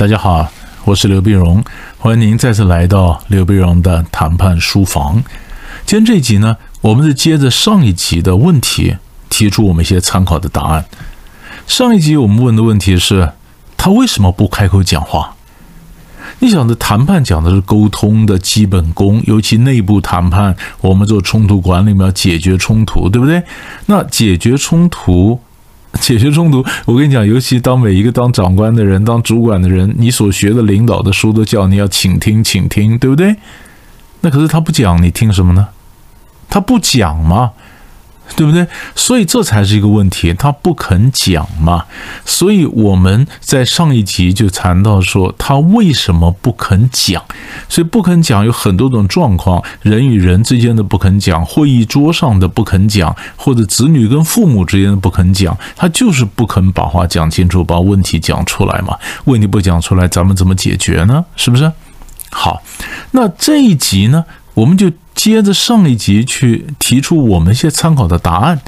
大家好，我是刘碧荣，欢迎您再次来到刘碧荣的谈判书房。今天这一集呢，我们是接着上一集的问题，提出我们一些参考的答案。上一集我们问的问题是，他为什么不开口讲话？你想的谈判讲的是沟通的基本功，尤其内部谈判，我们做冲突管理嘛，要解决冲突，对不对？那解决冲突。解决冲突，我跟你讲，尤其当每一个当长官的人、当主管的人，你所学的领导的书都叫你要倾听、倾听，对不对？那可是他不讲，你听什么呢？他不讲嘛？对不对？所以这才是一个问题，他不肯讲嘛。所以我们在上一集就谈到说，他为什么不肯讲？所以不肯讲有很多种状况，人与人之间的不肯讲，会议桌上的不肯讲，或者子女跟父母之间的不肯讲，他就是不肯把话讲清楚，把问题讲出来嘛。问题不讲出来，咱们怎么解决呢？是不是？好，那这一集呢，我们就。接着上一集去提出我们一些参考的答案。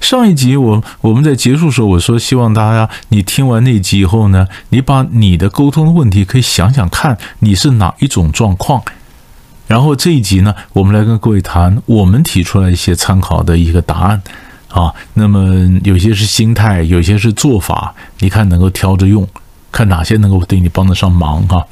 上一集我我们在结束时候我说，希望大家你听完那集以后呢，你把你的沟通的问题可以想想看，你是哪一种状况。然后这一集呢，我们来跟各位谈我们提出来一些参考的一个答案啊。那么有些是心态，有些是做法，你看能够挑着用，看哪些能够对你帮得上忙哈。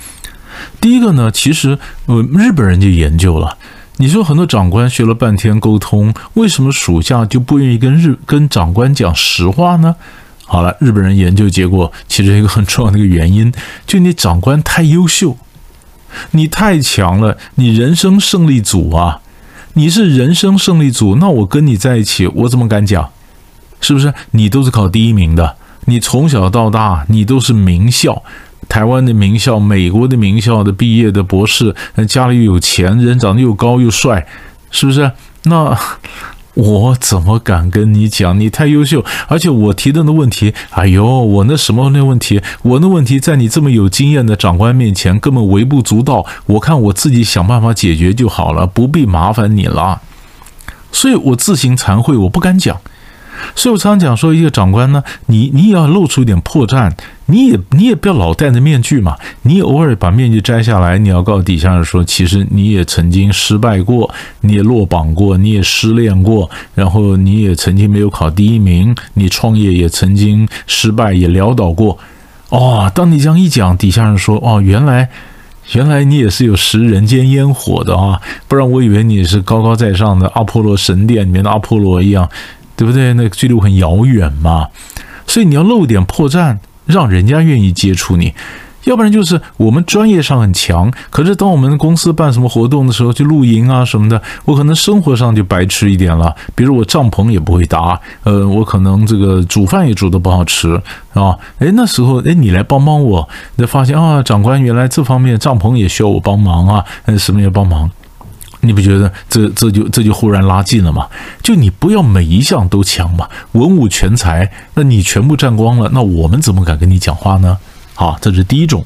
第一个呢，其实呃日本人就研究了。你说很多长官学了半天沟通，为什么属下就不愿意跟日跟长官讲实话呢？好了，日本人研究结果，其实一个很重要的一个原因，就你长官太优秀，你太强了，你人生胜利组啊，你是人生胜利组，那我跟你在一起，我怎么敢讲？是不是？你都是考第一名的，你从小到大，你都是名校。台湾的名校、美国的名校的毕业的博士，家里有钱，人长得又高又帅，是不是？那 我怎么敢跟你讲？你太优秀，而且我提的那问题，哎呦，我那什么那问题，我那问题在你这么有经验的长官面前根本微不足道，我看我自己想办法解决就好了，不必麻烦你了。所以我自行惭愧，我不敢讲。所以我常讲说，一个长官呢，你你也要露出一点破绽，你也你也不要老戴着面具嘛，你偶尔把面具摘下来，你要告诉底下人说，其实你也曾经失败过，你也落榜过，你也失恋过，然后你也曾经没有考第一名，你创业也曾经失败，也潦倒过。哦，当你这样一讲，底下人说，哦，原来原来你也是有食人间烟火的啊，不然我以为你是高高在上的阿波罗神殿里面的阿波罗一样。对不对？那个距离很遥远嘛，所以你要露点破绽，让人家愿意接触你。要不然就是我们专业上很强，可是当我们公司办什么活动的时候，去露营啊什么的，我可能生活上就白吃一点了。比如我帐篷也不会搭，呃，我可能这个煮饭也煮得不好吃啊。哎，那时候哎，你来帮帮我，你就发现啊，长官原来这方面帐篷也需要我帮忙啊，嗯，什么也帮忙。你不觉得这这就这就忽然拉近了吗？就你不要每一项都强嘛，文武全才，那你全部占光了，那我们怎么敢跟你讲话呢？好，这是第一种。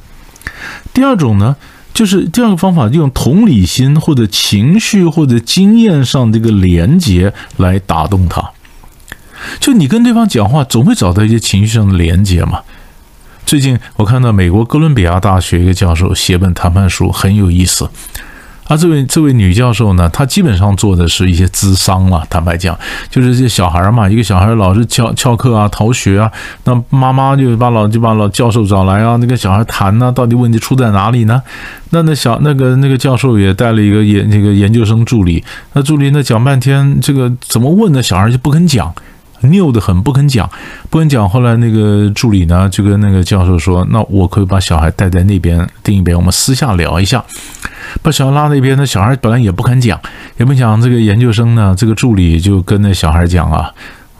第二种呢，就是第二个方法，用同理心或者情绪或者经验上这个连接来打动他。就你跟对方讲话，总会找到一些情绪上的连接嘛。最近我看到美国哥伦比亚大学一个教授写本谈判书，很有意思。啊，这位这位女教授呢，她基本上做的是一些咨商了。坦白讲，就是这小孩嘛，一个小孩老是翘翘课啊、逃学啊，那妈妈就把老就把老教授找来啊，那个小孩谈呢，到底问题出在哪里呢？那那小那个那个教授也带了一个研那个研究生助理，那助理呢讲半天，这个怎么问呢？小孩就不肯讲。拗得很，不肯讲，不肯讲。后来那个助理呢，就跟那个教授说：“那我可以把小孩带在那边，另一边我们私下聊一下。”把小孩拉那边，那小孩本来也不肯讲，也不讲。这个研究生呢，这个助理就跟那小孩讲啊：“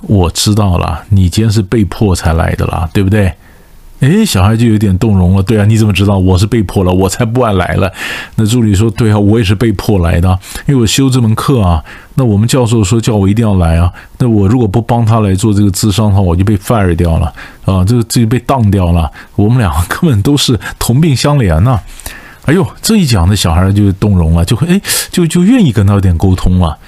我知道了，你今天是被迫才来的啦，对不对？”哎，小孩就有点动容了。对啊，你怎么知道我是被迫了？我才不爱来了。那助理说：“对啊，我也是被迫来的，因为我修这门课啊。那我们教授说叫我一定要来啊。那我如果不帮他来做这个智商的话，我就被 fire 掉了啊，这个自己被当掉了。我们两个根本都是同病相怜呐。哎呦，这一讲，那小孩就动容了，就会哎，就就愿意跟他有点沟通了。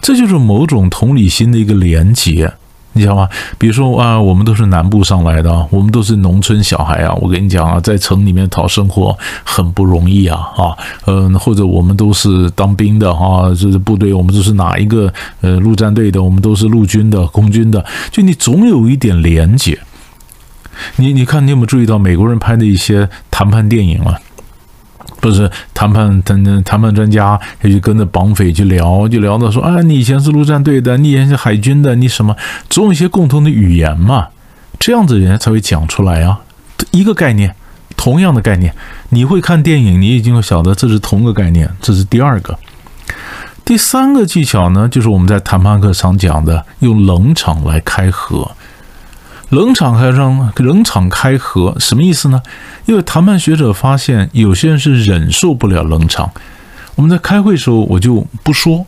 这就是某种同理心的一个连接。你知道吗？比如说啊，我们都是南部上来的，我们都是农村小孩啊。我跟你讲啊，在城里面讨生活很不容易啊啊，嗯，或者我们都是当兵的哈，就是部队，我们都是哪一个呃陆战队的，我们都是陆军的、空军的，就你总有一点连结。你你看，你有没有注意到美国人拍的一些谈判电影啊？不是谈判谈谈判专家，也就跟着绑匪去聊，就聊到说啊，你以前是陆战队的，你以前是海军的，你什么总有一些共同的语言嘛，这样子人家才会讲出来啊。一个概念，同样的概念，你会看电影，你已经会晓得这是同个概念。这是第二个，第三个技巧呢，就是我们在谈判课常讲的，用冷场来开合。冷场开让冷场开合什么意思呢？因为谈判学者发现，有些人是忍受不了冷场。我们在开会时候，我就不说，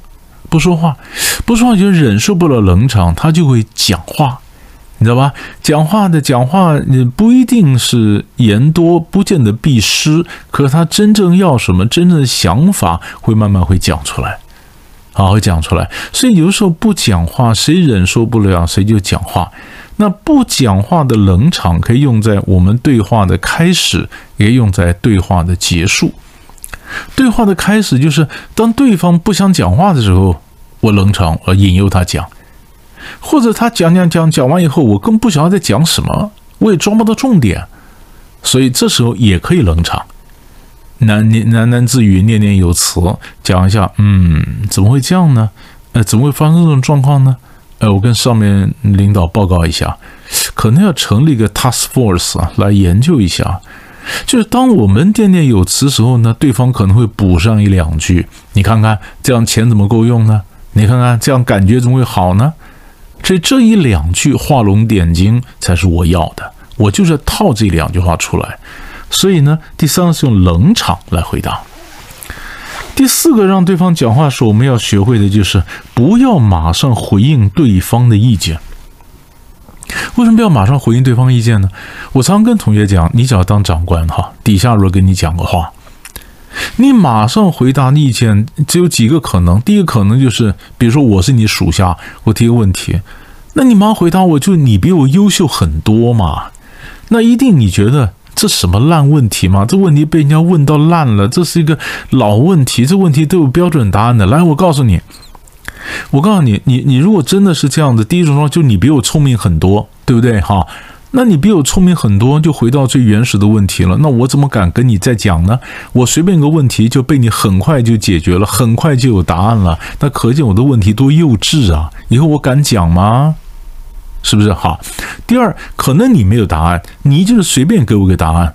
不说话，不说话就忍受不了冷场，他就会讲话，你知道吧？讲话的讲话，你不一定是言多，不见得必失，可是他真正要什么，真正的想法会慢慢会讲出来，好，会讲出来。所以有时候不讲话，谁忍受不了，谁就讲话。那不讲话的冷场可以用在我们对话的开始，也用在对话的结束。对话的开始就是当对方不想讲话的时候，我冷场，我引诱他讲；或者他讲讲讲讲完以后，我更不晓得在讲什么，我也抓不到重点，所以这时候也可以冷场，喃喃喃喃自语，念念有词，讲一下，嗯，怎么会这样呢？呃，怎么会发生这种状况呢？呃，我跟上面领导报告一下，可能要成立一个 task force，来研究一下。就是当我们念念有词时候呢，对方可能会补上一两句。你看看这样钱怎么够用呢？你看看这样感觉怎么会好呢？这这一两句画龙点睛才是我要的，我就是套这两句话出来。所以呢，第三个是用冷场来回答。第四个让对方讲话时，我们要学会的就是不要马上回应对方的意见。为什么要马上回应对方意见呢？我常跟同学讲，你只要当长官哈，底下如果跟你讲个话，你马上回答意见，只有几个可能。第一个可能就是，比如说我是你属下，我提个问题，那你马上回答我，就你比我优秀很多嘛，那一定你觉得。这什么烂问题吗？这问题被人家问到烂了，这是一个老问题，这问题都有标准答案的。来，我告诉你，我告诉你，你你如果真的是这样子，第一种状况就你比我聪明很多，对不对？哈，那你比我聪明很多，就回到最原始的问题了。那我怎么敢跟你再讲呢？我随便一个问题就被你很快就解决了，很快就有答案了。那可见我的问题多幼稚啊！以后我敢讲吗？是不是好？第二，可能你没有答案，你就是随便给我个答案，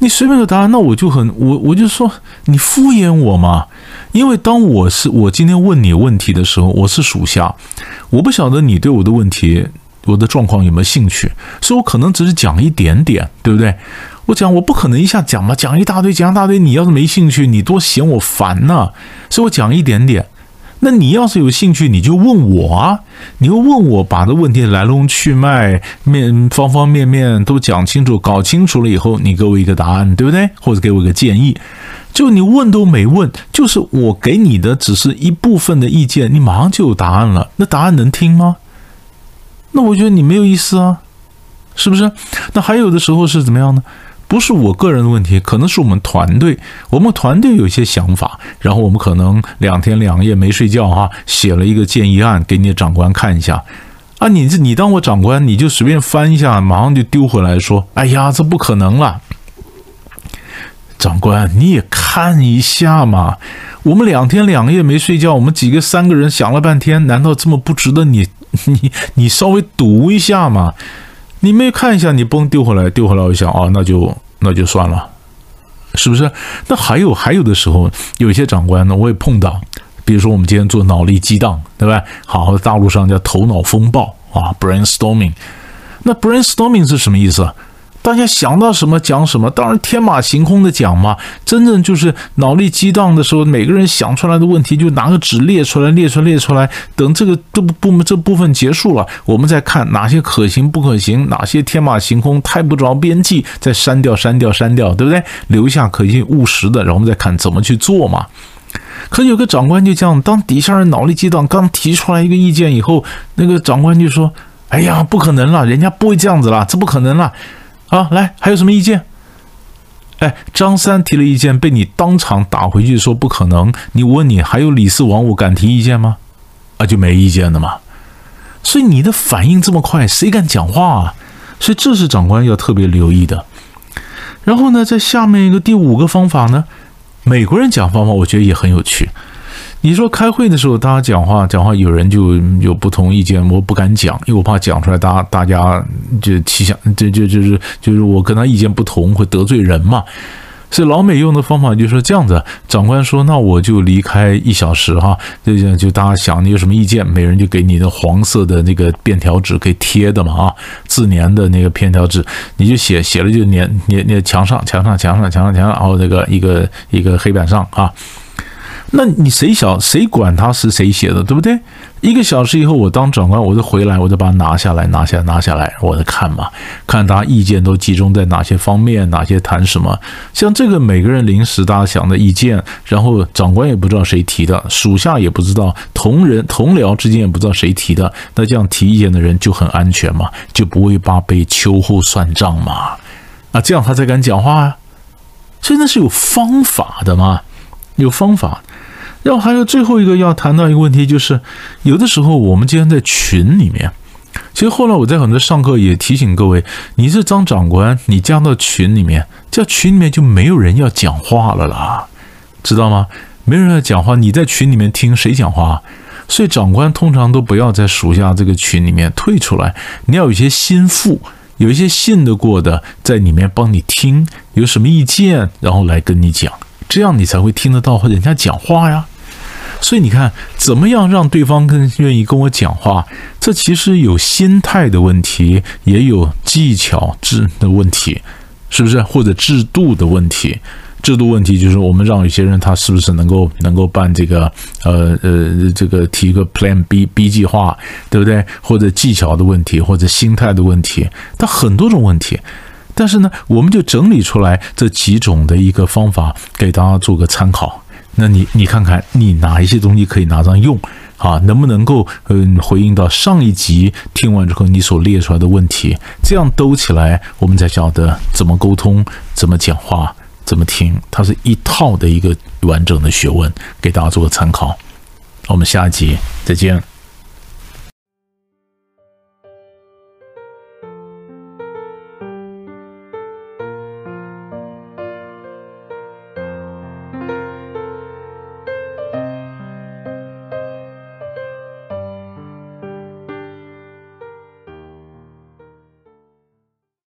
你随便个答案，那我就很我我就说你敷衍我嘛。因为当我是我今天问你问题的时候，我是属下，我不晓得你对我的问题、我的状况有没有兴趣，所以我可能只是讲一点点，对不对？我讲我不可能一下讲嘛，讲一大堆，讲一大堆，你要是没兴趣，你多嫌我烦呢。所以我讲一点点。那你要是有兴趣，你就问我啊！你会问我，把这问题来龙去脉、面方方面面都讲清楚、搞清楚了以后，你给我一个答案，对不对？或者给我一个建议。就你问都没问，就是我给你的只是一部分的意见，你马上就有答案了。那答案能听吗？那我觉得你没有意思啊，是不是？那还有的时候是怎么样呢？不是我个人的问题，可能是我们团队，我们团队有一些想法，然后我们可能两天两夜没睡觉哈，写了一个建议案给你的长官看一下，啊，你这你当我长官，你就随便翻一下，马上就丢回来说，哎呀，这不可能了，长官你也看一下嘛，我们两天两夜没睡觉，我们几个三个人想了半天，难道这么不值得你你你稍微读一下嘛？你没看一下，你嘣丢回来，丢回来，我想啊，那就那就算了，是不是？那还有还有的时候，有些长官呢，我也碰到，比如说我们今天做脑力激荡，对吧？好，大陆上叫头脑风暴啊，brainstorming。那 brainstorming 是什么意思？大家想到什么讲什么，当然天马行空的讲嘛。真正就是脑力激荡的时候，每个人想出来的问题就拿个纸列出来，列出来，列出来。等这个这部门这部分结束了，我们再看哪些可行不可行，哪些天马行空太不着边际，再删掉删掉删掉，对不对？留下可行务实的，然后我们再看怎么去做嘛。可有个长官就这样，当底下人脑力激荡刚提出来一个意见以后，那个长官就说：“哎呀，不可能了，人家不会这样子啦，这不可能了。啊，来，还有什么意见？哎，张三提了意见，被你当场打回去说不可能。你问你还有李四王五敢提意见吗？啊，就没意见的嘛。所以你的反应这么快，谁敢讲话啊？所以这是长官要特别留意的。然后呢，在下面一个第五个方法呢，美国人讲方法，我觉得也很有趣。你说开会的时候，大家讲话讲话，有人就有不同意见，我不敢讲，因为我怕讲出来，大家大家就气想，就就就是就是我跟他意见不同，会得罪人嘛。所以老美用的方法就是说这样子，长官说，那我就离开一小时哈，就就大家想你有什么意见，每人就给你的黄色的那个便条纸给贴的嘛啊，自粘的那个便条纸，你就写写了就粘粘粘墙上墙上墙上墙上墙上，然后那个一个一个黑板上啊。那你谁小谁管他是谁写的，对不对？一个小时以后，我当长官，我就回来，我就把它拿下来，拿下，拿下来，我再看嘛，看大家意见都集中在哪些方面，哪些谈什么。像这个每个人临时大家想的意见，然后长官也不知道谁提的，属下也不知道，同仁同僚之间也不知道谁提的，那这样提意见的人就很安全嘛，就不会怕被秋后算账嘛。啊，这样他才敢讲话啊。所以那是有方法的嘛，有方法。然后还有最后一个要谈到一个问题，就是有的时候我们竟然在群里面。其实后来我在很多上课也提醒各位，你是张长官，你加到群里面，这群里面就没有人要讲话了啦，知道吗？没人要讲话，你在群里面听谁讲话？所以长官通常都不要在属下这个群里面退出来，你要有一些心腹，有一些信得过的在里面帮你听，有什么意见，然后来跟你讲。这样你才会听得到人家讲话呀，所以你看，怎么样让对方更愿意跟我讲话？这其实有心态的问题，也有技巧制的问题，是不是？或者制度的问题？制度问题就是我们让有些人他是不是能够能够办这个呃呃这个提个 Plan B B 计划，对不对？或者技巧的问题，或者心态的问题，它很多种问题。但是呢，我们就整理出来这几种的一个方法，给大家做个参考。那你你看看，你哪一些东西可以拿上用啊？能不能够嗯回应到上一集听完之后你所列出来的问题？这样兜起来，我们才晓得怎么沟通、怎么讲话、怎么听。它是一套的一个完整的学问，给大家做个参考。我们下一集再见。